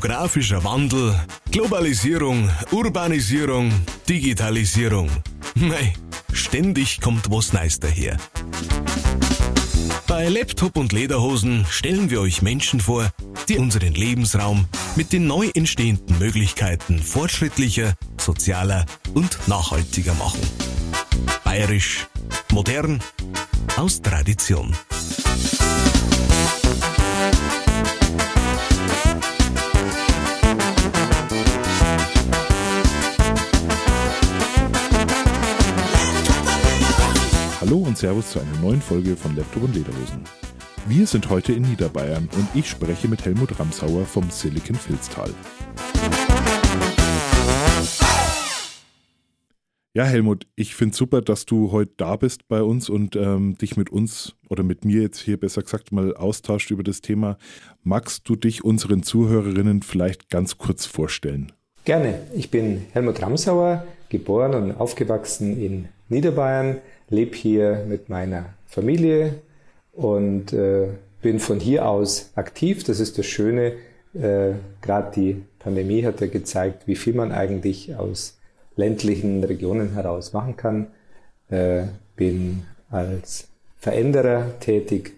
Demografischer Wandel, Globalisierung, Urbanisierung, Digitalisierung. Mei, ständig kommt was Neues daher. Bei Laptop und Lederhosen stellen wir euch Menschen vor, die unseren Lebensraum mit den neu entstehenden Möglichkeiten fortschrittlicher, sozialer und nachhaltiger machen. Bayerisch, modern, aus Tradition. Hallo und Servus zu einer neuen Folge von Laptop und Lederhosen. Wir sind heute in Niederbayern und ich spreche mit Helmut Ramsauer vom Silicon Filztal. Ja, Helmut, ich finde super, dass du heute da bist bei uns und ähm, dich mit uns oder mit mir jetzt hier besser gesagt mal austauscht über das Thema. Magst du dich unseren Zuhörerinnen vielleicht ganz kurz vorstellen? Gerne. Ich bin Helmut Ramsauer, geboren und aufgewachsen in Niederbayern, lebe hier mit meiner Familie und äh, bin von hier aus aktiv. Das ist das Schöne. Äh, Gerade die Pandemie hat ja gezeigt, wie viel man eigentlich aus ländlichen Regionen heraus machen kann. Äh, bin als Veränderer tätig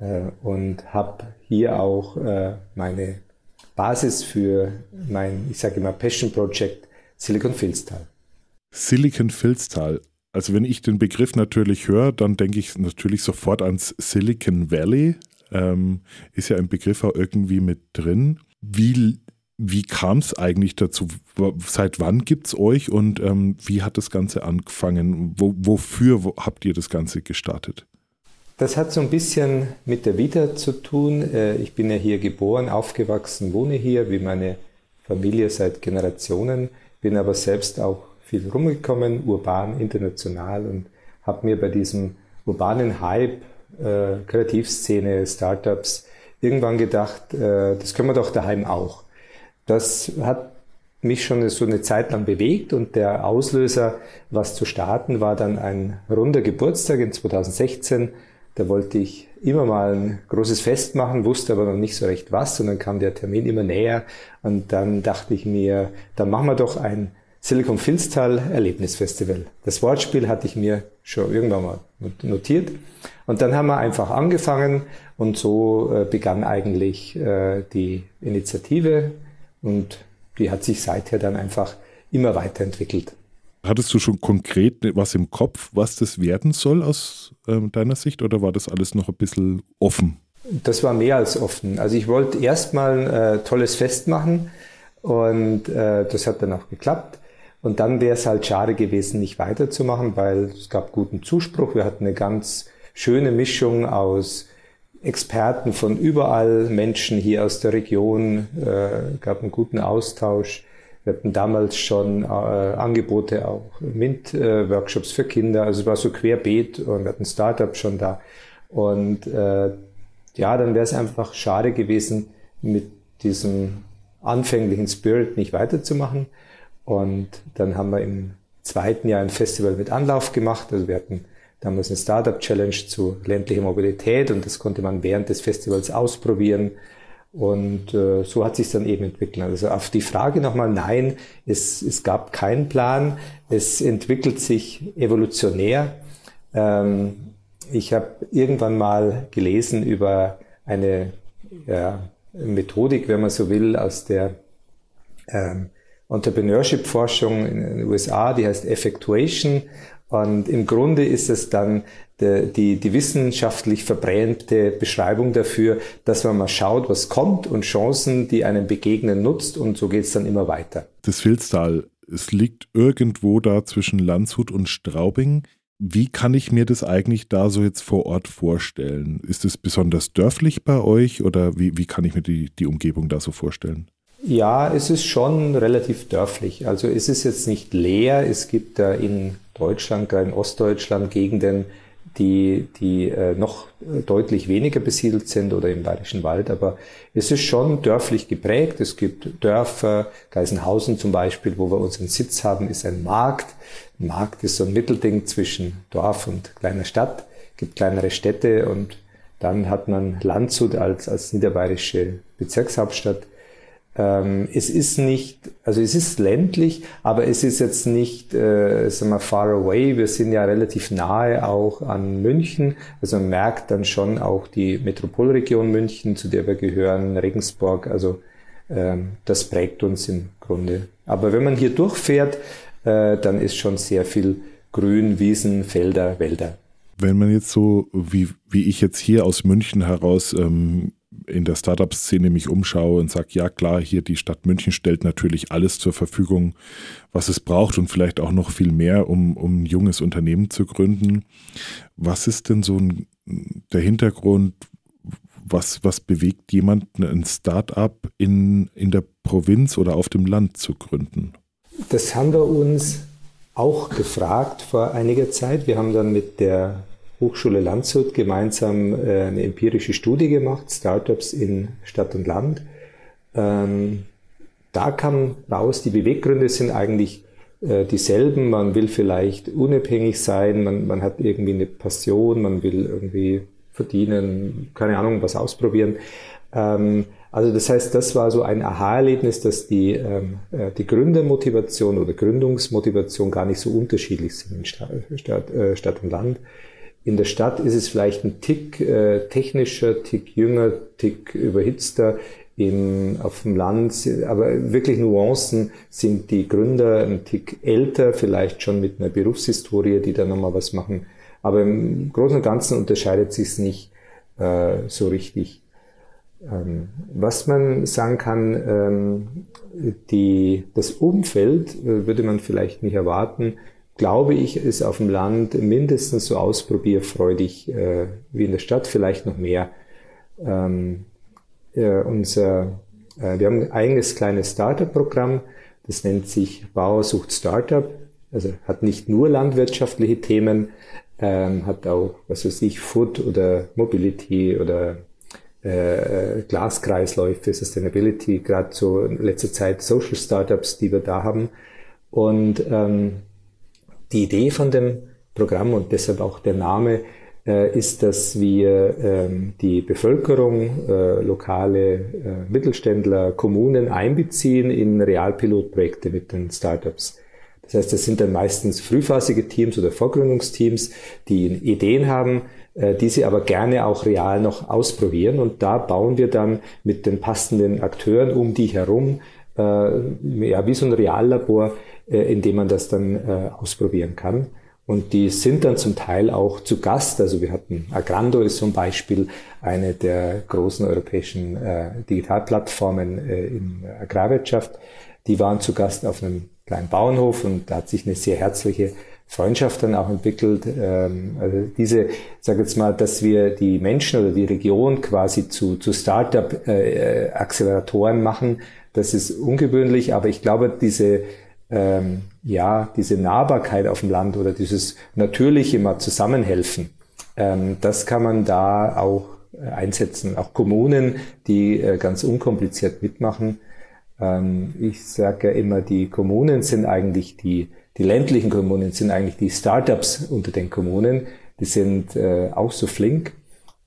äh, und habe hier auch äh, meine Basis für mein, ich sage immer, Passion Project Silicon Filztal. Silicon Filztal. Also wenn ich den Begriff natürlich höre, dann denke ich natürlich sofort ans Silicon Valley. Ähm, ist ja ein Begriff auch irgendwie mit drin. Wie, wie kam es eigentlich dazu? Seit wann gibt es euch und ähm, wie hat das Ganze angefangen? Wo, wofür wo habt ihr das Ganze gestartet? Das hat so ein bisschen mit der Vita zu tun. Äh, ich bin ja hier geboren, aufgewachsen, wohne hier, wie meine Familie seit Generationen, bin aber selbst auch viel rumgekommen, urban, international und habe mir bei diesem urbanen Hype, äh, Kreativszene, Startups irgendwann gedacht, äh, das können wir doch daheim auch. Das hat mich schon so eine Zeit lang bewegt und der Auslöser, was zu starten, war dann ein runder Geburtstag in 2016. Da wollte ich immer mal ein großes Fest machen, wusste aber noch nicht so recht was und dann kam der Termin immer näher und dann dachte ich mir, dann machen wir doch ein Silicon Finstal Erlebnisfestival. Das Wortspiel hatte ich mir schon irgendwann mal notiert. Und dann haben wir einfach angefangen und so äh, begann eigentlich äh, die Initiative und die hat sich seither dann einfach immer weiterentwickelt. Hattest du schon konkret was im Kopf, was das werden soll aus äh, deiner Sicht oder war das alles noch ein bisschen offen? Das war mehr als offen. Also ich wollte erstmal ein äh, tolles Fest machen und äh, das hat dann auch geklappt. Und dann wäre es halt schade gewesen, nicht weiterzumachen, weil es gab guten Zuspruch. Wir hatten eine ganz schöne Mischung aus Experten von überall, Menschen hier aus der Region, äh, gab einen guten Austausch. Wir hatten damals schon äh, Angebote, auch MINT-Workshops für Kinder. Also es war so querbeet und wir hatten Startups schon da. Und äh, ja, dann wäre es einfach schade gewesen, mit diesem anfänglichen Spirit nicht weiterzumachen. Und dann haben wir im zweiten Jahr ein Festival mit Anlauf gemacht. Also wir hatten damals eine Startup Challenge zu ländlicher Mobilität und das konnte man während des Festivals ausprobieren. Und äh, so hat sich dann eben entwickelt. Also auf die Frage nochmal, nein, es, es gab keinen Plan. Es entwickelt sich evolutionär. Ähm, ich habe irgendwann mal gelesen über eine ja, Methodik, wenn man so will, aus der ähm, Entrepreneurship-Forschung in den USA, die heißt Effectuation. Und im Grunde ist es dann die, die, die wissenschaftlich verbrämte Beschreibung dafür, dass man mal schaut, was kommt und Chancen, die einem begegnen, nutzt und so geht es dann immer weiter. Das Filztal, es liegt irgendwo da zwischen Landshut und Straubing. Wie kann ich mir das eigentlich da so jetzt vor Ort vorstellen? Ist es besonders dörflich bei euch oder wie, wie kann ich mir die, die Umgebung da so vorstellen? Ja, es ist schon relativ dörflich. Also es ist jetzt nicht leer. Es gibt da in Deutschland, gerade in Ostdeutschland Gegenden, die, die äh, noch deutlich weniger besiedelt sind oder im Bayerischen Wald. Aber es ist schon dörflich geprägt. Es gibt Dörfer, Geisenhausen zum Beispiel, wo wir unseren Sitz haben, ist ein Markt. Ein Markt ist so ein Mittelding zwischen Dorf und kleiner Stadt. Es gibt kleinere Städte und dann hat man Landshut als, als niederbayerische Bezirkshauptstadt Ähm, es ist nicht, also es ist ländlich, aber es ist jetzt nicht, äh, sagen wir, far away. Wir sind ja relativ nahe auch an München. Also man merkt dann schon auch die Metropolregion München, zu der wir gehören, Regensburg. Also ähm, das prägt uns im Grunde. Aber wenn man hier durchfährt, äh, dann ist schon sehr viel Grün, Wiesen, Felder, Wälder. Wenn man jetzt so, wie, wie ich jetzt hier aus München heraus ähm, in der Startup-Szene mich umschaue und sage, ja klar, hier die Stadt München stellt natürlich alles zur Verfügung, was es braucht und vielleicht auch noch viel mehr, um, um ein junges Unternehmen zu gründen. Was ist denn so ein, der Hintergrund? Was, was bewegt jemanden, ein Startup in, in der Provinz oder auf dem Land zu gründen? Das haben wir uns auch gefragt vor einiger Zeit. Wir haben dann mit der Hochschule Landshut gemeinsam äh, eine empirische Studie gemacht, Startups in Stadt und Land. Ähm, da kam raus, die Beweggründe sind eigentlich äh, dieselben. Man will vielleicht unabhängig sein, man, man hat irgendwie eine Passion, man will irgendwie verdienen, keine Ahnung, was ausprobieren. Ähm, also das heißt, das war so ein Aha-Erlebnis, dass die, ähm, äh, die Gründermotivation oder Gründungsmotivation gar nicht so unterschiedlich sind in Stadt, Stadt, Stadt und Land. In der Stadt ist es vielleicht ein Tick äh, technischer, Tick jünger, Tick überhitzter. Im, auf dem Land, aber wirklich Nuancen sind die Gründer ein Tick älter, vielleicht schon mit einer Berufshistorie, die da nochmal was machen. Aber im Großen und Ganzen unterscheidet sich es nicht äh, so richtig. Ähm, was man sagen kann, ähm, die, das Umfeld äh, würde man vielleicht nicht erwarten, glaube ich, ist auf dem Land mindestens so ausprobierfreudig äh, wie in der Stadt, vielleicht noch mehr. Ähm, äh, unser, äh, wir haben ein eigenes kleines Startup-Programm, das nennt sich Bauer sucht Startup, also hat nicht nur landwirtschaftliche Themen, ähm, hat auch, was weiß ich, Food oder Mobility oder äh, Glaskreisläufe, Sustainability, gerade so in letzter Zeit Social Startups, die wir da haben. Und ähm, die Idee von dem Programm und deshalb auch der Name äh, ist, dass wir ähm, die Bevölkerung, äh, lokale äh, Mittelständler, Kommunen einbeziehen in Realpilotprojekte mit den Startups. Das heißt, das sind dann meistens frühphasige Teams oder Vorgründungsteams, die Ideen haben, äh, die sie aber gerne auch real noch ausprobieren. Und da bauen wir dann mit den passenden Akteuren um die herum, äh, ja, wie so ein Reallabor, äh, in dem man das dann äh, ausprobieren kann. Und die sind dann zum Teil auch zu Gast. Also wir hatten Agrando ist zum Beispiel eine der großen europäischen äh, Digitalplattformen äh, in Agrarwirtschaft. Die waren zu Gast auf einem kleinen Bauernhof und da hat sich eine sehr herzliche Freundschaft dann auch entwickelt. Ähm, also diese, sag jetzt mal, dass wir die Menschen oder die Region quasi zu, zu Startup-Acceleratoren äh, machen, das ist ungewöhnlich, aber ich glaube, diese ähm, ja, diese Nahbarkeit auf dem Land oder dieses natürliche mal zusammenhelfen, ähm, das kann man da auch äh, einsetzen. Auch Kommunen, die äh, ganz unkompliziert mitmachen. Ähm, ich sage ja immer, die Kommunen sind eigentlich die, die ländlichen Kommunen sind eigentlich die Startups unter den Kommunen. Die sind äh, auch so flink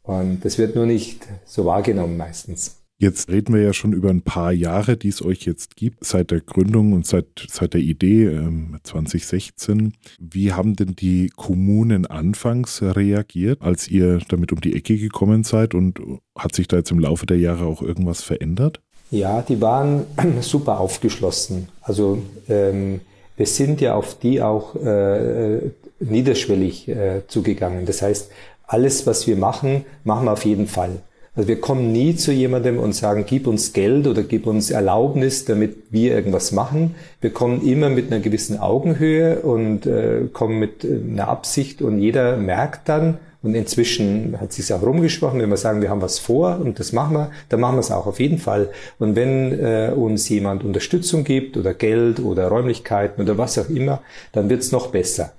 und das wird nur nicht so wahrgenommen meistens. Jetzt reden wir ja schon über ein paar Jahre, die es euch jetzt gibt, seit der Gründung und seit, seit der Idee ähm, 2016. Wie haben denn die Kommunen anfangs reagiert, als ihr damit um die Ecke gekommen seid und hat sich da jetzt im Laufe der Jahre auch irgendwas verändert? Ja, die waren super aufgeschlossen. Also ähm, wir sind ja auf die auch äh, niederschwellig äh, zugegangen. Das heißt, alles, was wir machen, machen wir auf jeden Fall. Also wir kommen nie zu jemandem und sagen, gib uns Geld oder gib uns Erlaubnis, damit wir irgendwas machen. Wir kommen immer mit einer gewissen Augenhöhe und äh, kommen mit äh, einer Absicht und jeder merkt dann, und inzwischen hat sich auch rumgesprochen, wenn wir sagen, wir haben was vor und das machen wir, dann machen wir es auch auf jeden Fall. Und wenn äh, uns jemand Unterstützung gibt oder Geld oder Räumlichkeiten oder was auch immer, dann wird es noch besser.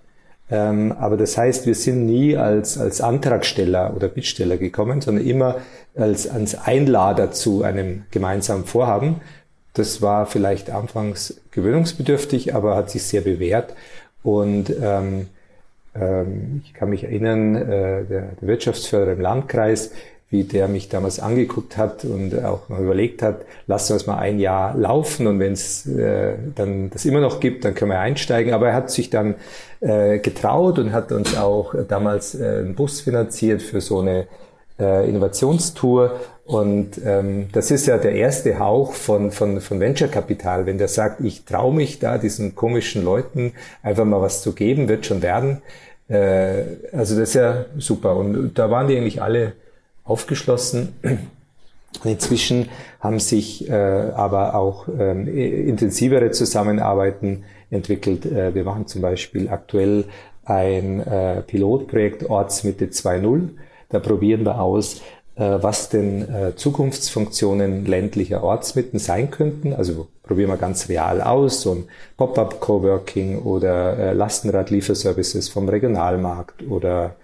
Ähm, aber das heißt, wir sind nie als, als Antragsteller oder Bittsteller gekommen, sondern immer als, als Einlader zu einem gemeinsamen Vorhaben. Das war vielleicht anfangs gewöhnungsbedürftig, aber hat sich sehr bewährt. Und ähm, ähm, ich kann mich erinnern, äh, der, der Wirtschaftsförderer im Landkreis, wie der mich damals angeguckt hat und auch noch überlegt hat, lassen wir es mal ein Jahr laufen und wenn es äh, dann das immer noch gibt, dann können wir einsteigen. Aber er hat sich dann äh, getraut und hat uns auch damals äh, einen Bus finanziert für so eine äh, Innovationstour. Und ähm, das ist ja der erste Hauch von, von, von Venture Kapital. Wenn der sagt, ich traue mich da, diesen komischen Leuten einfach mal was zu geben, wird schon werden. Äh, also das ist ja super. Und da waren die eigentlich alle aufgeschlossen. Inzwischen haben sich äh, aber auch ähm, intensivere Zusammenarbeiten entwickelt. Äh, wir machen zum Beispiel aktuell ein äh, Pilotprojekt Ortsmitte 2.0. Da probieren wir aus, äh, was denn äh, Zukunftsfunktionen ländlicher Ortsmitten sein könnten. Also probieren wir ganz real aus, so ein Pop-up Coworking oder äh, Lastenradlieferservices vom Regionalmarkt oder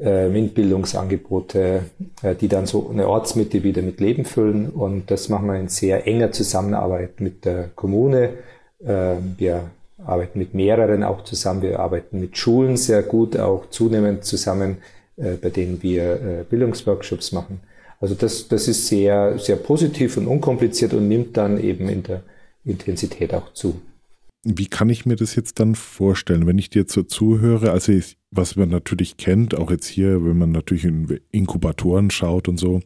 äh, MINT-Bildungsangebote, äh, die dann so eine Ortsmitte wieder mit Leben füllen. Und das machen wir in sehr enger Zusammenarbeit mit der Kommune. Äh, wir arbeiten mit mehreren auch zusammen. Wir arbeiten mit Schulen sehr gut auch zunehmend zusammen, äh, bei denen wir Bildungsworkshops machen. Also das, das ist sehr, sehr positiv und unkompliziert und nimmt dann eben in der Intensität auch zu. Wie kann ich mir das jetzt dann vorstellen, wenn ich dir zuhöre? Also ich, was man natürlich kennt, auch jetzt hier, wenn man natürlich in Inkubatoren schaut und so,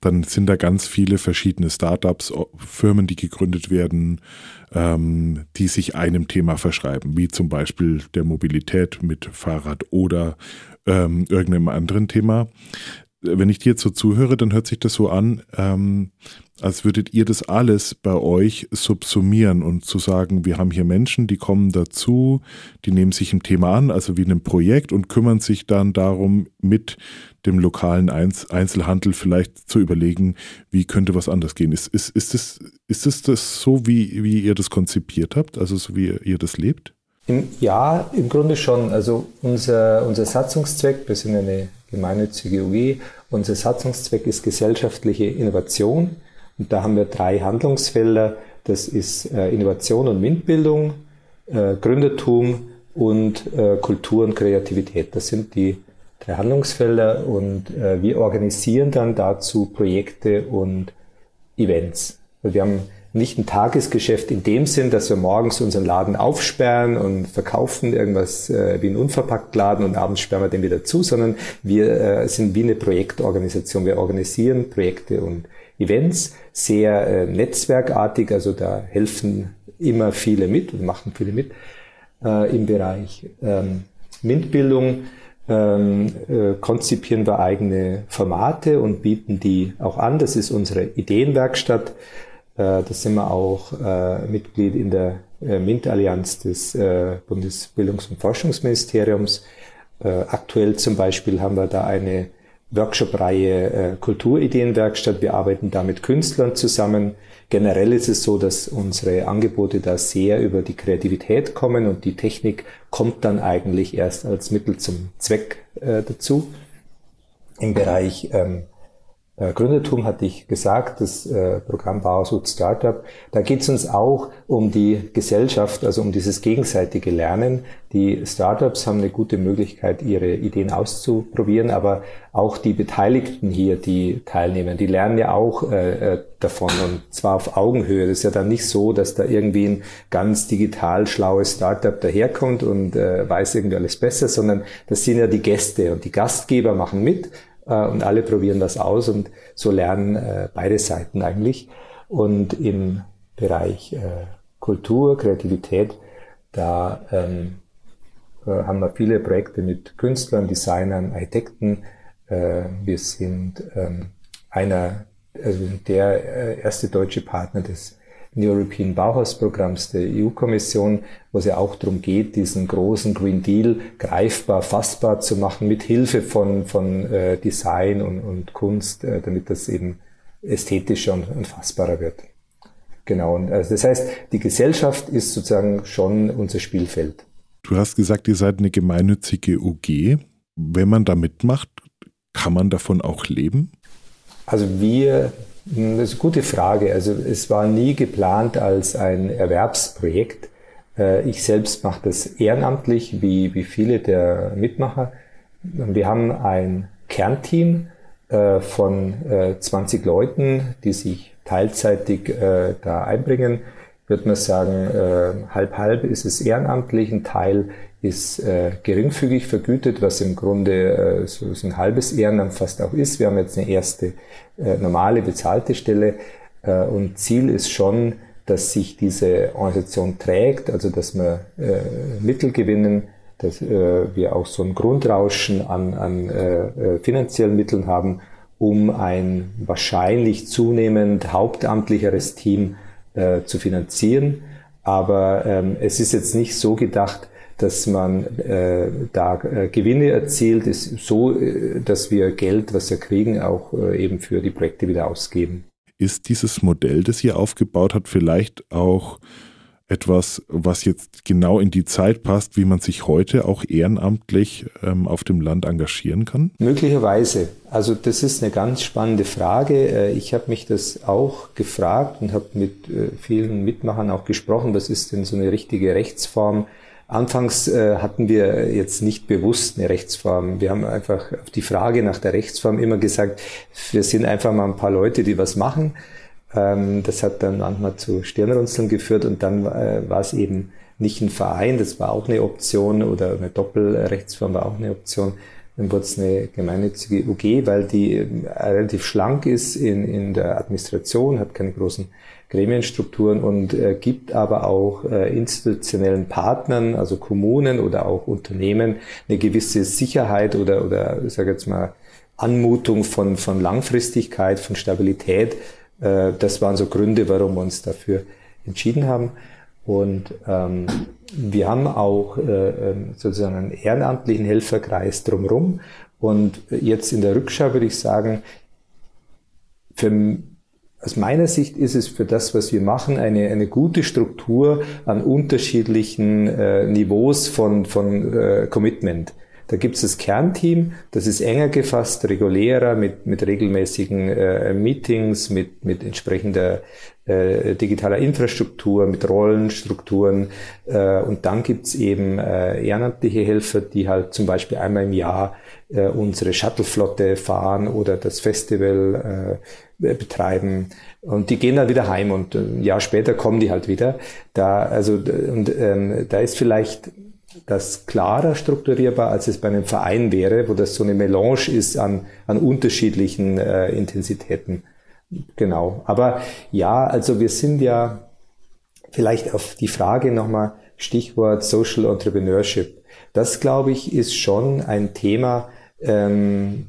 dann sind da ganz viele verschiedene Startups, Firmen, die gegründet werden, ähm, die sich einem Thema verschreiben, wie zum Beispiel der Mobilität mit Fahrrad oder ähm, irgendeinem anderen Thema wenn ich dir jetzt so zuhöre, dann hört sich das so an, ähm, als würdet ihr das alles bei euch subsumieren und zu sagen, wir haben hier Menschen, die kommen dazu, die nehmen sich ein Thema an, also wie ein Projekt und kümmern sich dann darum, mit dem lokalen Einzelhandel vielleicht zu überlegen, wie könnte was anders gehen. Ist, ist, ist, das, ist das, das so, wie, wie ihr das konzipiert habt, also so wie ihr das lebt? Ja, im Grunde schon. Also unser, unser Satzungszweck, wir sind eine gemeinnützige UG, unser Satzungszweck ist gesellschaftliche Innovation. Und da haben wir drei Handlungsfelder. Das ist äh, Innovation und MINT-Bildung, äh, Gründertum und äh, Kultur und Kreativität. Das sind die drei Handlungsfelder und wir organisieren dann dazu Projekte und Events. Wir haben nicht ein Tagesgeschäft in dem Sinn, dass wir morgens unseren Laden aufsperren und verkaufen irgendwas äh, wie ein Unverpacktladen und abends sperren wir den wieder zu, sondern wir äh, sind wie eine Projektorganisation. Wir organisieren Projekte und Events sehr äh, netzwerkartig, also da helfen immer viele mit und machen viele mit äh, im Bereich ähm, MINT-Bildung. Ähm, äh, konzipieren wir eigene Formate und bieten die auch an. Das ist unsere Ideenwerkstatt. Äh, da sind wir auch äh, Mitglied in der äh, MINT-Allianz des äh, Bundesbildungs- und Forschungsministeriums. Äh, aktuell zum Beispiel haben wir da eine Workshop-Reihe äh, Kulturideenwerkstatt. Wir arbeiten da mit Künstlern zusammen. Generell ist es so, dass unsere Angebote da sehr über die Kreativität kommen und die Technik kommt dann eigentlich erst als Mittel zum Zweck dazu. Im Bereich ähm, äh, Gründertum hatte ich gesagt, das äh, Programm Bauhaus Startup. Da geht es uns auch um die Gesellschaft, also um dieses gegenseitige Lernen. Die Startups haben eine gute Möglichkeit, ihre Ideen auszuprobieren, aber auch die Beteiligten hier, die teilnehmen, die lernen ja auch äh, äh, davon und zwar auf Augenhöhe. Das ist ja dann nicht so, dass da irgendwie ein ganz digital schlaues Startup daherkommt und äh, weiß irgendwie alles besser, sondern das sind ja die Gäste und die Gastgeber machen mit und alle probieren das aus und so lernen äh, beide Seiten eigentlich. Und im Bereich äh, Kultur, Kreativität, da ähm, äh, haben wir viele Projekte mit Künstlern, Designern, Architekten. Äh, wir sind ähm, einer, also der äh, erste deutsche Partner des European Bauhausprogramms der EU-Kommission, wo es ja auch darum geht, diesen großen Green Deal greifbar, fassbar zu machen, mit Hilfe von, von äh, Design und, und Kunst, äh, damit das eben ästhetischer und, und fassbarer wird. Genau. Und also das heißt, die Gesellschaft ist sozusagen schon unser Spielfeld. Du hast gesagt, ihr seid eine gemeinnützige UG. Wenn man da mitmacht, kann man davon auch leben? Also wir das ist eine gute Frage. Also es war nie geplant als ein Erwerbsprojekt. Äh, ich selbst mache das ehrenamtlich, wie, wie viele der Mitmacher. Wir haben ein Kernteam äh, von äh, 20 Leuten, die sich teilzeitig äh, da einbringen, würde man sagen, äh, halb halb ist es ehrenamtlich, ein Teil ist äh, geringfügig vergütet, was im Grunde äh, so, so ein halbes Ehrenamt fast auch ist. Wir haben jetzt eine erste äh, normale bezahlte Stelle äh, und Ziel ist schon, dass sich diese Organisation trägt, also dass wir äh, Mittel gewinnen, dass äh, wir auch so ein Grundrauschen an, an äh, äh finanziellen Mitteln haben, um ein wahrscheinlich zunehmend hauptamtlicheres Team äh, zu finanzieren. Aber ähm, es ist jetzt nicht so gedacht, dass man äh, da äh, Gewinne erzielt, ist so, äh, dass wir Geld, was wir kriegen, auch äh, eben für die Projekte wieder ausgeben. Ist dieses Modell, das ihr aufgebaut habt, vielleicht auch etwas, was jetzt genau in die Zeit passt, wie man sich heute auch ehrenamtlich ähm, auf dem Land engagieren kann? Möglicherweise. Also das ist eine ganz spannende Frage. Äh, ich habe mich das auch gefragt und habe mit äh, vielen Mitmachern auch gesprochen, was ist denn so eine richtige Rechtsform? Anfangs äh, hatten wir jetzt nicht bewusst eine Rechtsform. Wir haben einfach auf die Frage nach der Rechtsform immer gesagt, wir sind einfach mal ein paar Leute, die was machen. Ähm, das hat dann manchmal zu Stirnrunzeln geführt und dann äh, war es eben nicht ein Verein, das war auch eine Option oder eine Doppelrechtsform war auch eine Option. Dann wurde es eine gemeinnützige UG, weil die äh, relativ schlank ist in, in der Administration, hat keine großen Gremienstrukturen und äh, gibt aber auch äh, institutionellen Partnern, also Kommunen oder auch Unternehmen, eine gewisse Sicherheit oder, oder ich sage jetzt mal, Anmutung von, von Langfristigkeit, von Stabilität. Äh, das waren so Gründe, warum wir uns dafür entschieden haben. Und ähm, wir haben auch äh, ähm, sozusagen einen ehrenamtlichen Helferkreis drumherum. Und jetzt in der Rückschau würde ich sagen, für aus meiner Sicht ist es für das, was wir machen, eine, eine gute Struktur an unterschiedlichen äh, Niveaus von, von äh, Commitment. Da gibt es das Kernteam, das ist enger gefasst, regulärer, mit, mit regelmäßigen äh, Meetings, mit, mit entsprechender äh, digitaler Infrastruktur, mit Rollenstrukturen. Äh, und dann gibt's eben äh, ehrenamtliche Helfer, die halt zum Beispiel einmal im Jahr äh, unsere Shuttleflotte fahren oder das Festival äh, betreiben. Und die gehen dann wieder heim und ein Jahr später kommen die halt wieder. Da, also, und ähm, da ist vielleicht das klarer strukturierbar, als es bei einem Verein wäre, wo das so eine Melange ist an, an unterschiedlichen äh, Intensitäten. Genau. Aber ja, also wir sind ja vielleicht auf die Frage nochmal Stichwort Social Entrepreneurship. Das, glaube ich, ist schon ein Thema, ähm,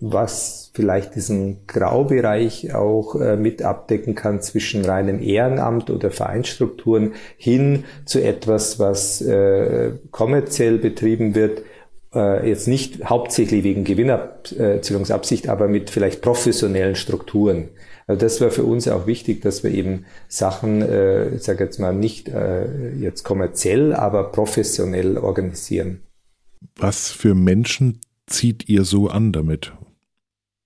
was vielleicht diesen Graubereich auch äh, mit abdecken kann zwischen reinem Ehrenamt oder Vereinsstrukturen hin zu etwas, was äh, kommerziell betrieben wird, äh, jetzt nicht hauptsächlich wegen Gewinnerzielungsabsicht, aber mit vielleicht professionellen Strukturen. Also das war für uns auch wichtig, dass wir eben Sachen, äh, ich sage jetzt mal nicht äh, jetzt kommerziell, aber professionell organisieren. Was für Menschen zieht ihr so an damit?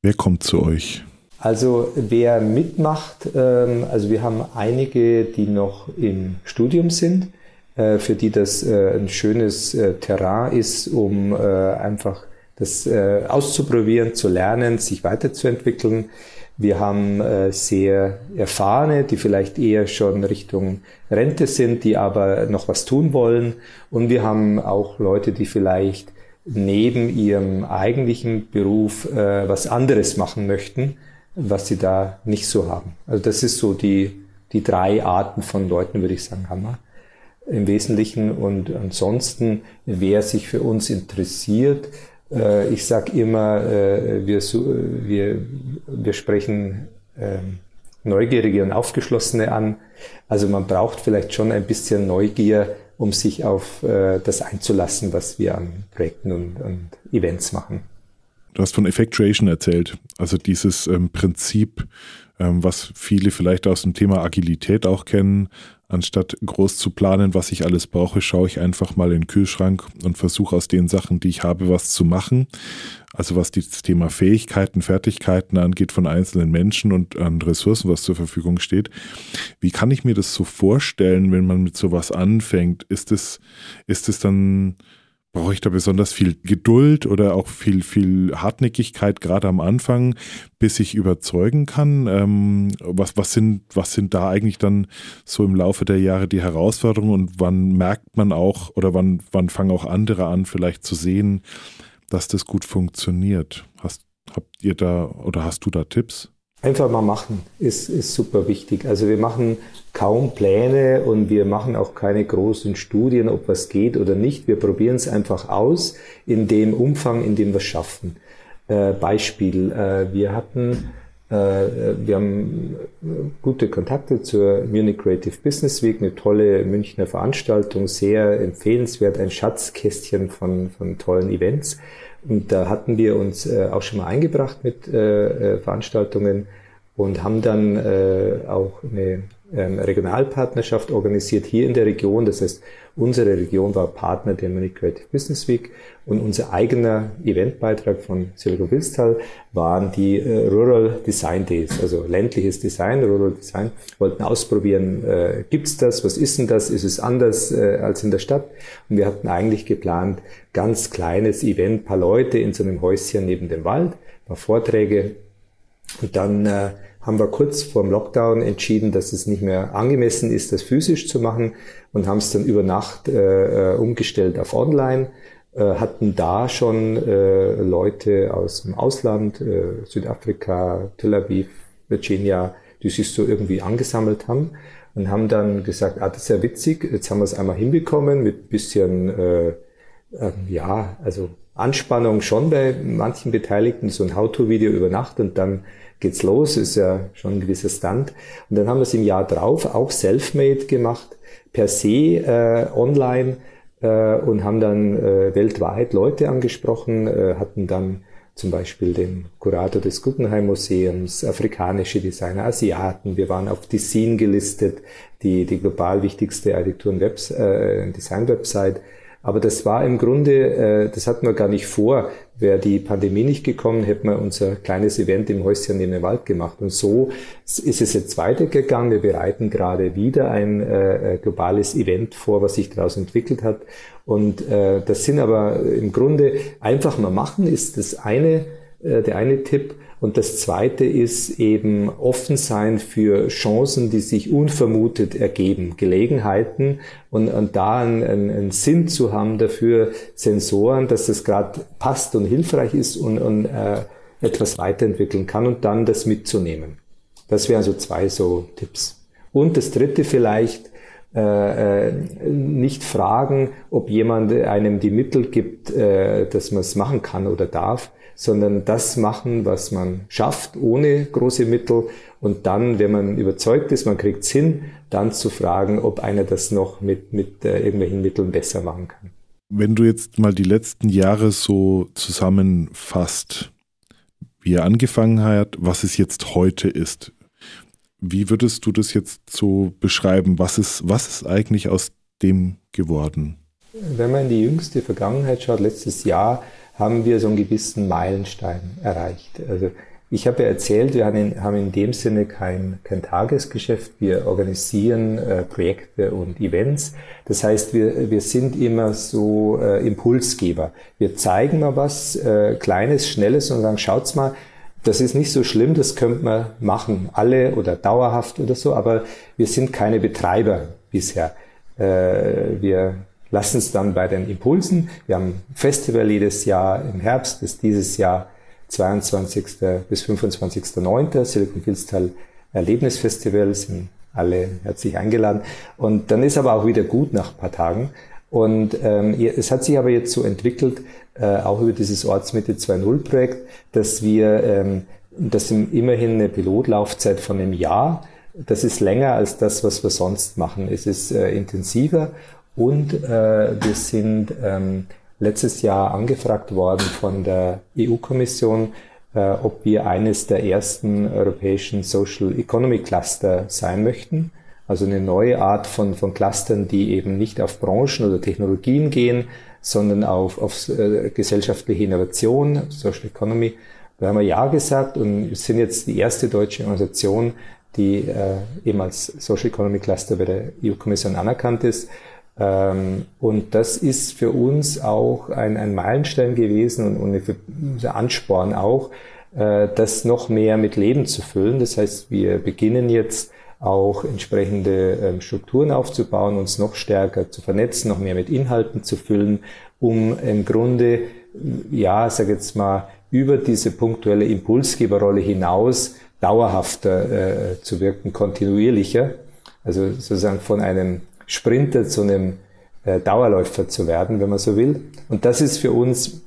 Wer kommt zu euch? Also wer mitmacht, ähm, also wir haben einige, die noch im Studium sind, äh, für die das äh, ein schönes äh, Terrain ist, um einfach das auszuprobieren, zu lernen, sich weiterzuentwickeln. Wir haben sehr erfahrene, die vielleicht eher schon Richtung Rente sind, die aber noch was tun wollen. Und wir haben auch Leute, die vielleicht neben ihrem eigentlichen Beruf äh, was anderes machen möchten, was sie da nicht so haben. Also das ist so die, die drei Arten von Leuten, würde ich sagen, haben wir im Wesentlichen. Und ansonsten, wer sich für uns interessiert, äh, ich sage immer, äh, wir, wir, wir sprechen äh, Neugierige und Aufgeschlossene an. Also man braucht vielleicht schon ein bisschen Neugier, um sich auf äh, das einzulassen, was wir an Projekten und, und Events machen. Du hast von Effectuation erzählt, also dieses ähm, Prinzip, ähm, was viele vielleicht aus dem Thema Agilität auch kennen. Anstatt groß zu planen, was ich alles brauche, schaue ich einfach mal in den Kühlschrank und versuche aus den Sachen, die ich habe, was zu machen. Also was das Thema Fähigkeiten, Fertigkeiten angeht von einzelnen Menschen und an Ressourcen, was zur Verfügung steht. Wie kann ich mir das so vorstellen, wenn man mit sowas anfängt? Ist es, ist es dann Brauche ich da besonders viel Geduld oder auch viel, viel Hartnäckigkeit gerade am Anfang, bis ich überzeugen kann? Ähm, was, was, sind, was sind da eigentlich dann so im Laufe der Jahre die Herausforderungen und wann merkt man auch oder wann, wann fangen auch andere an, vielleicht zu sehen, dass das gut funktioniert? Hast, habt ihr da oder hast du da Tipps? Einfach mal machen ist, ist super wichtig. Also wir machen kaum Pläne und wir machen auch keine großen Studien, ob was geht oder nicht. Wir probieren es einfach aus in dem Umfang, in dem wir es schaffen. Äh, Beispiel, äh, wir hatten, wir haben gute Kontakte zur Munich Creative Business Week, eine tolle Münchner Veranstaltung, sehr empfehlenswert, ein Schatzkästchen von, von tollen Events. Und da hatten wir uns äh, auch schon mal eingebracht mit äh, äh, Veranstaltungen und haben dann äh, auch eine Regionalpartnerschaft organisiert hier in der Region. Das heißt, unsere Region war Partner der Munich Creative Business Week und unser eigener Eventbeitrag von Silvio Wilstal waren die äh, Rural Design Days, also ländliches Design, Rural Design. Wollten ausprobieren, äh, gibt's das, was ist denn das, ist es anders äh, als in der Stadt? Und wir hatten eigentlich geplant, ganz kleines Event, paar Leute in so einem Häuschen neben dem Wald, paar Vorträge und dann äh, haben wir kurz vor dem Lockdown entschieden, dass es nicht mehr angemessen ist, das physisch zu machen und haben es dann über Nacht äh, äh, umgestellt auf Online. Äh, hatten da schon äh, Leute aus dem Ausland, äh, Südafrika, Tel Aviv, Virginia, die sich so irgendwie angesammelt haben und haben dann gesagt, ah, das ist ja witzig, jetzt haben wir es einmal hinbekommen mit bisschen, äh, äh, ja, also Anspannung schon bei manchen Beteiligten, so ein How-To-Video über Nacht und dann geht's los, ist ja schon ein gewisser Stand. Und dann haben wir es im Jahr drauf auch self-made gemacht, per se äh, online äh, und haben dann äh, weltweit Leute angesprochen, äh, hatten dann zum Beispiel den Kurator des Guggenheim Museums, afrikanische Designer, Asiaten. Wir waren auf Design gelistet, die, die global wichtigste Architektur- und äh, Design-Website. Aber das war im Grunde, äh, das hatten wir gar nicht vor. Wäre die Pandemie nicht gekommen, hätten wir unser kleines Event im Häuschen neben dem Wald gemacht. Und so ist es jetzt weitergegangen. Wir bereiten gerade wieder ein äh, globales Event vor, was sich daraus entwickelt hat. Und äh, das sind aber im Grunde einfach mal machen, ist das eine, äh, der eine Tipp. Und das zweite ist eben offen sein für Chancen, die sich unvermutet ergeben, Gelegenheiten und, und da einen, einen Sinn zu haben dafür, Sensoren, dass es gerade passt und hilfreich ist und, und äh, etwas weiterentwickeln kann und dann das mitzunehmen. Das wären so zwei so Tipps. Und das dritte vielleicht, äh, äh, nicht fragen, ob jemand einem die Mittel gibt, äh, dass man es machen kann oder darf, sondern das machen, was man schafft, ohne große Mittel. Und dann, wenn man überzeugt ist, man kriegt es hin, dann zu fragen, ob einer das noch mit, mit äh, irgendwelchen Mitteln besser machen kann. Wenn du jetzt mal die letzten Jahre so zusammenfasst, wie er angefangen hat, was es jetzt heute ist, wie würdest du das jetzt so beschreiben? Was ist, was ist eigentlich aus dem geworden? Wenn man in die jüngste Vergangenheit schaut, letztes Jahr haben wir so einen gewissen Meilenstein erreicht. Also ich habe ja erzählt, wir haben in, haben in dem Sinne kein, kein Tagesgeschäft. Wir organisieren äh, Projekte und Events. Das heißt, wir, wir sind immer so äh, Impulsgeber. Wir zeigen mal was äh, Kleines, Schnelles und sagen, schaut's mal, das ist nicht so schlimm, das könnte man machen, alle oder dauerhaft oder so, aber wir sind keine Betreiber bisher. Äh, wir lassen es dann bei den Impulsen. Wir haben Festival jedes Jahr im Herbst, das dieses Jahr 22. bis 25.09. Silicon Filztal Erlebnisfestival, sind alle herzlich eingeladen. Und dann ist aber auch wieder gut nach ein paar Tagen. Und ähm, es hat sich aber jetzt so entwickelt, äh, auch über dieses Ortsmitte 2.0 Projekt, dass wir, ähm, das sind immerhin eine Pilotlaufzeit von einem Jahr. Das ist länger als das, was wir sonst machen. Es ist äh, intensiver und äh, wir sind ähm, letztes Jahr angefragt worden von der EU-Kommission, äh, ob wir eines der ersten europäischen Social Economy Cluster sein möchten. Also eine neue Art von, von Clustern, die eben nicht auf Branchen oder Technologien gehen, sondern auf, auf äh, gesellschaftliche Innovation, Social Economy. Da haben wir Ja gesagt und sind jetzt die erste deutsche Organisation, die äh, eben als Social Economy Cluster bei der EU-Kommission anerkannt ist. Ähm, und das ist für uns auch ein, ein Meilenstein gewesen und, und Ansporn auch, äh, das noch mehr mit Leben zu füllen. Das heißt, wir beginnen jetzt auch entsprechende ähm, Strukturen aufzubauen, uns noch stärker zu vernetzen, noch mehr mit Inhalten zu füllen, um im Grunde, ja, sag jetzt mal, über diese punktuelle Impulsgeberrolle hinaus dauerhafter äh, zu wirken, kontinuierlicher. Also sozusagen von einem Sprinter zu einem äh, Dauerläufer zu werden, wenn man so will. Und das ist für uns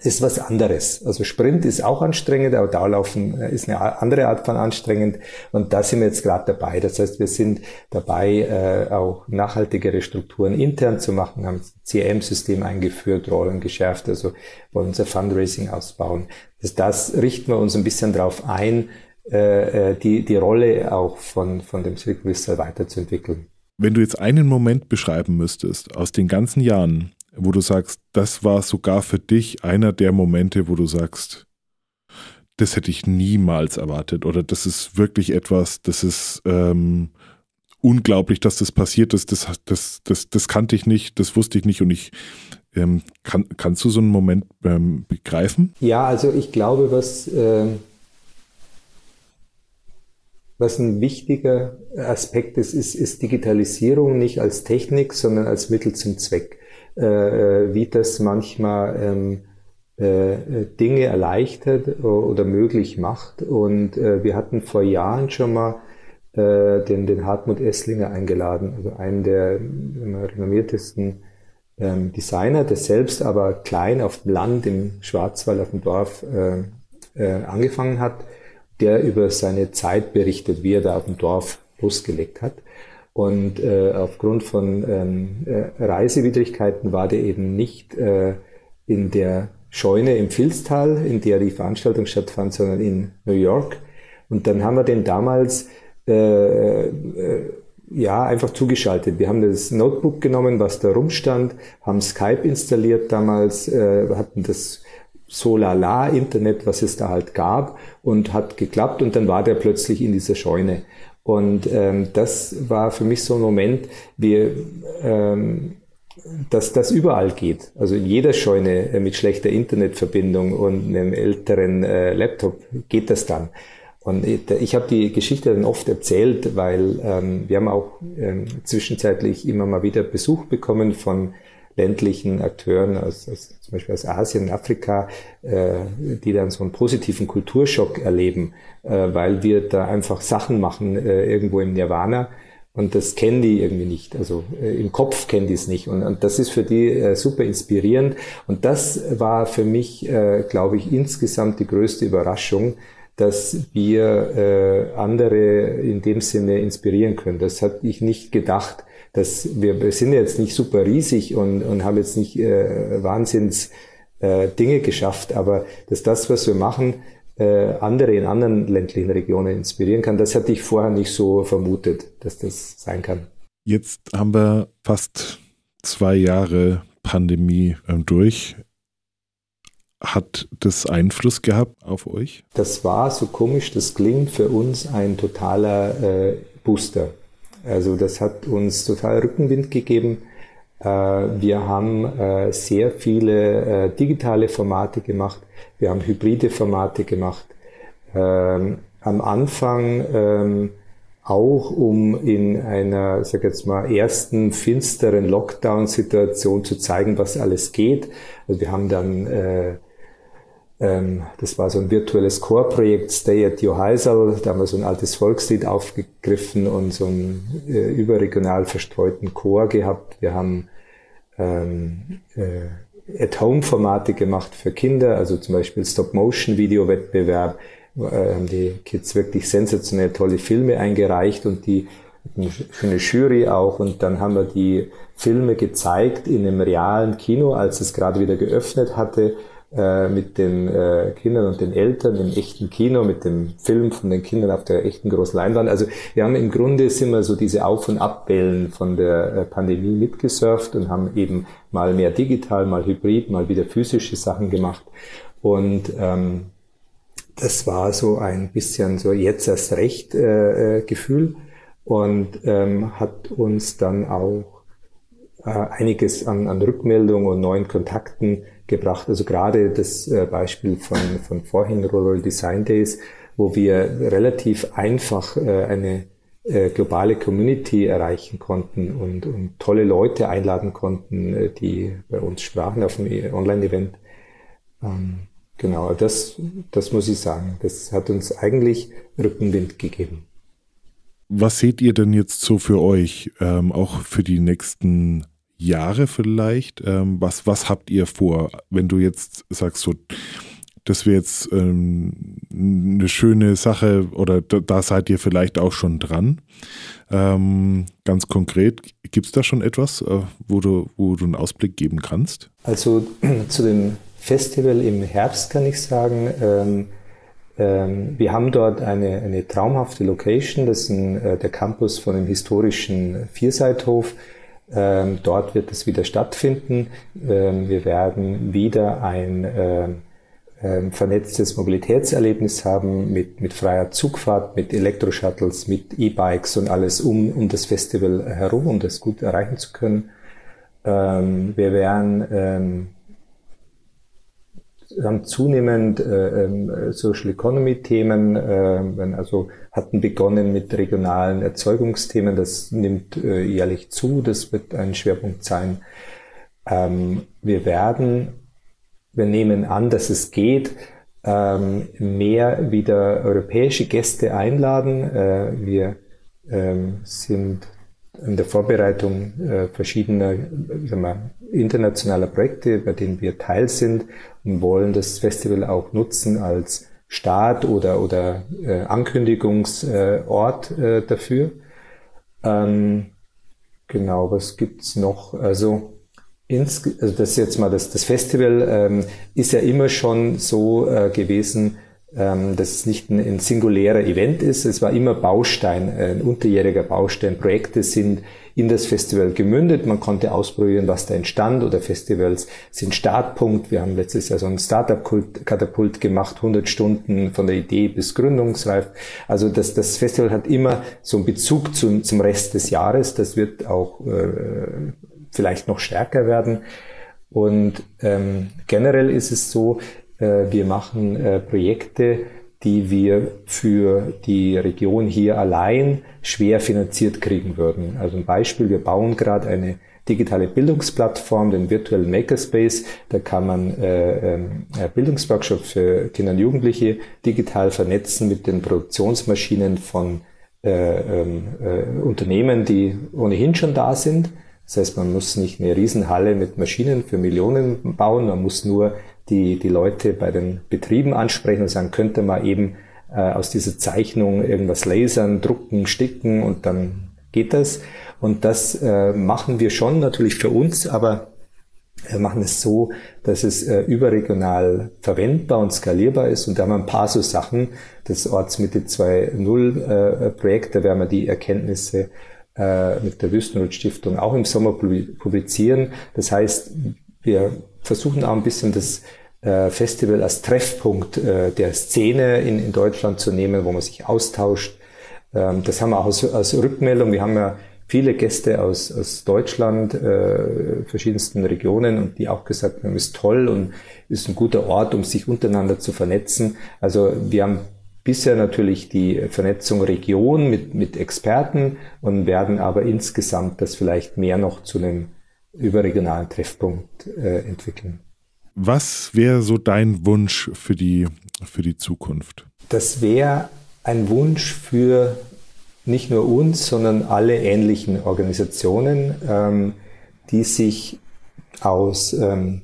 ist was anderes. Also Sprint ist auch anstrengend, aber Dauerlaufen äh, ist eine andere Art von anstrengend. Und da sind wir jetzt gerade dabei. Das heißt, wir sind dabei, äh, auch nachhaltigere Strukturen intern zu machen, haben ein CRM-System eingeführt, Rollen geschärft, also wollen unser Fundraising ausbauen. Das, das richten wir uns ein bisschen darauf ein, äh, die, die Rolle auch von, von dem Valley weiterzuentwickeln. Wenn du jetzt einen Moment beschreiben müsstest aus den ganzen Jahren, wo du sagst, das war sogar für dich einer der Momente, wo du sagst, das hätte ich niemals erwartet oder das ist wirklich etwas, das ist ähm, unglaublich, dass das passiert ist, das, das, das, das kannte ich nicht, das wusste ich nicht und ich ähm, kann, kannst du so einen Moment ähm, begreifen? Ja, also ich glaube, was ähm, was ein wichtiger Aspekt ist, ist, ist Digitalisierung nicht als Technik, sondern als Mittel zum Zweck. Äh, äh wie das manchmal ähm, äh, Dinge erleichtert oder möglich macht. Und äh, wir hatten vor Jahren schon mal äh, den, den Hartmut Esslinger eingeladen, also einen der renommiertesten ähm, Designer, der selbst aber klein auf dem Land, im Schwarzwald, auf dem Dorf äh, angefangen hat der über seine Zeit berichtet, wie er da auf dem Dorf losgelegt hat. Und äh, aufgrund von ähm, äh, Reisewidrigkeiten war der eben nicht äh, in der Scheune im Filztal, in der die Veranstaltung stattfand, sondern in New York. Und dann haben wir den damals äh, äh, ja einfach zugeschaltet. Wir haben das Notebook genommen, was da rumstand, haben Skype installiert damals, äh, hatten das so lala Internet, was es da halt gab und hat geklappt und dann war der plötzlich in dieser Scheune. Und ähm, das war für mich so ein Moment, wie, ähm, dass das überall geht. Also in jeder Scheune äh, mit schlechter Internetverbindung und einem älteren äh, Laptop geht das dann. Und ich, ich habe die Geschichte dann oft erzählt, weil ähm, wir haben auch ähm, zwischenzeitlich immer mal wieder Besuch bekommen von ländlichen Akteuren aus, aus zum Beispiel aus Asien, Afrika, äh, die dann so einen positiven Kulturschock erleben, äh, weil wir da einfach Sachen machen äh, irgendwo im Nirvana. Und das kennen die irgendwie nicht. Also äh, im Kopf kennen die es nicht. Und, und das ist für die äh, super inspirierend. Und das war für mich, äh, glaube ich, insgesamt die größte Überraschung, dass wir äh, andere in dem Sinne inspirieren können. Das hatte ich nicht gedacht, dass wir, wir sind jetzt nicht super riesig und, und haben jetzt nicht äh, Wahnsinns äh, Dinge geschafft, aber dass das, was wir machen, äh, andere in anderen ländlichen Regionen inspirieren kann, das hatte ich vorher nicht so vermutet, dass das sein kann. Jetzt haben wir fast zwei Jahre Pandemie ähm, durch. Hat das Einfluss gehabt auf euch? Das war so komisch, das klingt für uns ein totaler äh, Booster. Also das hat uns total Rückenwind gegeben. Äh, wir haben äh, sehr viele äh, digitale Formate gemacht. Wir haben hybride Formate gemacht. Ähm, am Anfang ähm, auch um in einer, sag jetzt mal, ersten finsteren Lockdown-Situation zu zeigen, was alles geht. Also wir haben dann das war so ein virtuelles Chorprojekt, Stay at Your Heisel. Da haben wir so ein altes Volkslied aufgegriffen und so einen äh, überregional verstreuten Chor gehabt. Wir haben ähm, äh, At-Home-Formate gemacht für Kinder, also zum Beispiel Stop-Motion-Video-Wettbewerb. Äh, haben die Kids wirklich sensationell tolle Filme eingereicht und die eine Jury auch. Und dann haben wir die Filme gezeigt in einem realen Kino, als es gerade wieder geöffnet hatte äh, mit den äh, Kindern und den Eltern im echten Kino, mit dem Film von den Kindern auf der echten großen Leinwand. Also wir haben im Grunde sind wir so diese Auf- und Abwellen von der äh, Pandemie mitgesurft und haben eben mal mehr digital, mal hybrid, mal wieder physische Sachen gemacht. Und ähm, das war so ein bisschen so jetzt erst recht äh, äh, Gefühl und ähm, hat uns dann auch äh, einiges an, an Rückmeldungen und neuen Kontakten gebracht. Also gerade das äh, Beispiel von, von vorhin, Rural Design Days, wo wir relativ einfach äh, eine äh, globale Community erreichen konnten und, und tolle Leute einladen konnten, die bei uns sprachen auf dem Online-Event. Ähm, genau, das, das muss ich sagen. Das hat uns eigentlich Rückenwind gegeben. Was seht ihr denn jetzt so für euch, ähm, auch für die nächsten Jahre vielleicht? Ähm, was, was habt ihr vor, wenn du jetzt sagst, so, das wäre jetzt ähm, eine schöne Sache oder da, da, seid ihr vielleicht auch schon dran. Ähm, ganz konkret, gibt es da schon etwas, äh, wo, du, wo du einen Ausblick geben kannst? Also zu dem Festival im Herbst kann ich sagen, ähm, ähm, wir haben dort eine, eine traumhafte Location, das ist ein, äh, der Campus von dem historischen Vierseithof. Ähm, dort wird es wieder stattfinden. Ähm, wir werden wieder ein ähm, ähm, vernetztes Mobilitätserlebnis haben mit, mit freier Zugfahrt, mit Elektroshuttles, mit E-Bikes und alles um, um das Festival herum, um das gut erreichen zu können. Ähm, wir werden ähm, haben zunehmend äh, ähm, Social Economy Themen, äh, also hatten begonnen mit regionalen Erzeugungsthemen, das nimmt äh, jährlich zu, das wird ein Schwerpunkt sein. Ähm, wir werden wir nehmen an, dass es geht, ähm, mehr wieder europäische Gäste einladen. Äh, wir ähm, sind in der Vorbereitung äh, verschiedener wir, internationaler Projekte, bei denen wir Teil sind und wollen das Festival auch nutzen als Start oder, oder äh, Ankündigungsort äh, dafür. Ähm, genau, was gibt's noch? Also ins, also das jetzt mal das, das Festival ähm, ist ja immer schon so äh, gewesen, ähm, dass es nicht ein, ein singulärer Event ist. Es war immer Baustein, ein unterjähriger Baustein. Projekte sind in das Festival gemündet. Man konnte ausprobieren, was da entstand oder Festivals sind Startpunkt. Wir haben letztes Jahr so ein Startup-Katapult gemacht, 100 Stunden von der Idee bis gründungsreif. Also das, das Festival hat immer so einen Bezug zum, zum Rest des Jahres. Das wird auch äh, vielleicht noch stärker werden. Und ähm, generell ist es so, äh, wir machen äh, Projekte, die wir für die Region hier allein schwer finanziert kriegen würden. Also ein Beispiel, wir bauen gerade eine digitale Bildungsplattform, den virtuellen Makerspace. Da kann man äh, äh, Bildungsworkshops für Kinder und Jugendliche digital vernetzen mit den Produktionsmaschinen von äh, ähm, äh, Unternehmen, die ohnehin schon da sind. Das heißt, man muss nicht eine Riesenhalle mit Maschinen für Millionen bauen, man muss nur die, die Leute bei den Betrieben ansprechen und sagen, könnte man eben äh, aus dieser Zeichnung irgendwas lasern, drucken, sticken und dann geht das. Und das äh, machen wir schon natürlich für uns, aber wir machen es so, dass es äh, überregional verwendbar und skalierbar ist. Und da haben wir ein paar so Sachen. Das Ortsmitte 2.0 äh, Projekt, da werden wir die Erkenntnisse äh, mit der Wüstenrot-Stiftung auch im Sommer publizieren. Das heißt, wir versuchen auch ein bisschen das äh, Festival als Treffpunkt äh, der Szene in, in Deutschland zu nehmen, wo man sich austauscht. Ähm, das haben wir auch als, als Rückmeldung. Wir haben ja viele Gäste aus, aus Deutschland, äh, verschiedensten Regionen und die auch gesagt haben, ist toll und ist ein guter Ort, um sich untereinander zu vernetzen. Also wir haben bisher natürlich die Vernetzung Region mit, mit Experten und werden aber insgesamt das vielleicht mehr noch zu einem überregionalen Treffpunkt äh, entwickeln. Was wäre so dein Wunsch für die, für die Zukunft? Das wäre ein Wunsch für nicht nur uns, sondern alle ähnlichen Organisationen, ähm, die sich aus ähm,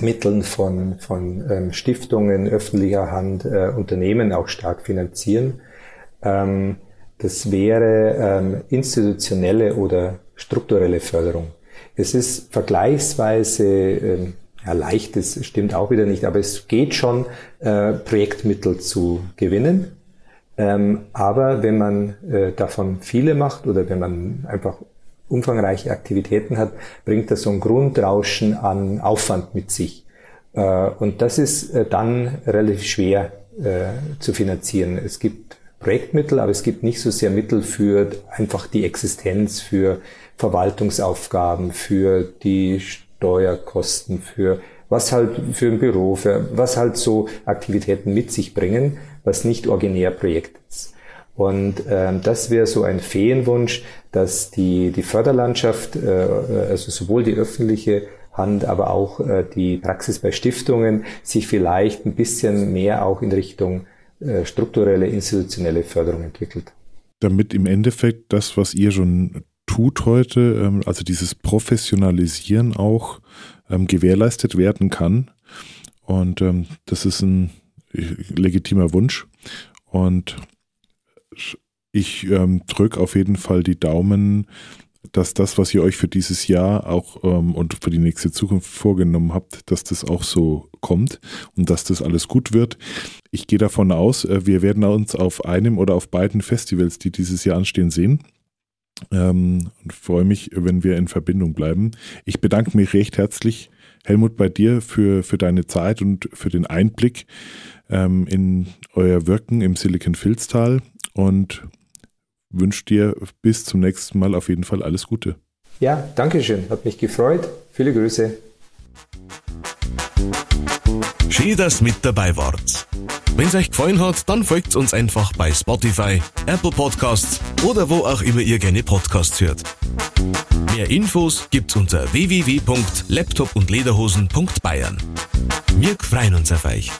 Mitteln von, von ähm, Stiftungen öffentlicher Hand, äh, Unternehmen auch stark finanzieren. Ähm, das wäre ähm, institutionelle oder strukturelle Förderung. Es ist vergleichsweise ähm, ja, leicht, das stimmt auch wieder nicht, aber es geht schon, äh, Projektmittel zu gewinnen. Ähm, aber wenn man äh, davon viele macht oder wenn man einfach umfangreiche Aktivitäten hat, bringt das so ein Grundrauschen an Aufwand mit sich. Äh, und das ist dann relativ schwer zu finanzieren. Es gibt Projektmittel, aber es gibt nicht so sehr Mittel für einfach die Existenz, für, Verwaltungsaufgaben, für die Steuerkosten, für was halt für ein Büro, für was halt so Aktivitäten mit sich bringen, was nicht originär Projekt ist. Und ähm, das wäre so ein Feenwunsch, dass die, die Förderlandschaft, äh, also sowohl die öffentliche Hand, aber auch äh, die Praxis bei Stiftungen sich vielleicht ein bisschen mehr auch in Richtung äh, strukturelle, institutionelle Förderung entwickelt. Damit im Endeffekt das, was ihr schon tut heute, ähm, also dieses Professionalisieren auch ähm, gewährleistet werden kann. Und ähm, das ist ein legitimer Wunsch. Und ich drücke auf jeden Fall die Daumen, dass das, was ihr euch für dieses Jahr auch ähm, und für die nächste Zukunft vorgenommen habt, dass das auch so kommt und dass das alles gut wird. Ich gehe davon aus, äh, wir werden uns auf einem oder auf beiden Festivals, die dieses Jahr anstehen, sehen. Ähm, und freue mich, wenn wir in Verbindung bleiben. Ich bedanke mich recht herzlich, Helmut, bei dir für, für deine Zeit und für den Einblick ähm, in euer Wirken im Silicon Filztal und wünsche dir bis zum nächsten Mal auf jeden Fall alles Gute. Ja, danke schön. Hat mich gefreut. Viele Grüße. Schön, dass mit dabei wart. Wenn es euch gefallen hat, dann folgt uns einfach bei Spotify, Apple Podcasts oder wo auch immer ihr gerne Podcasts hört. Mehr Infos gibt's unter www.laptopundlederhosen.bayern. Wir freuen uns auf euch.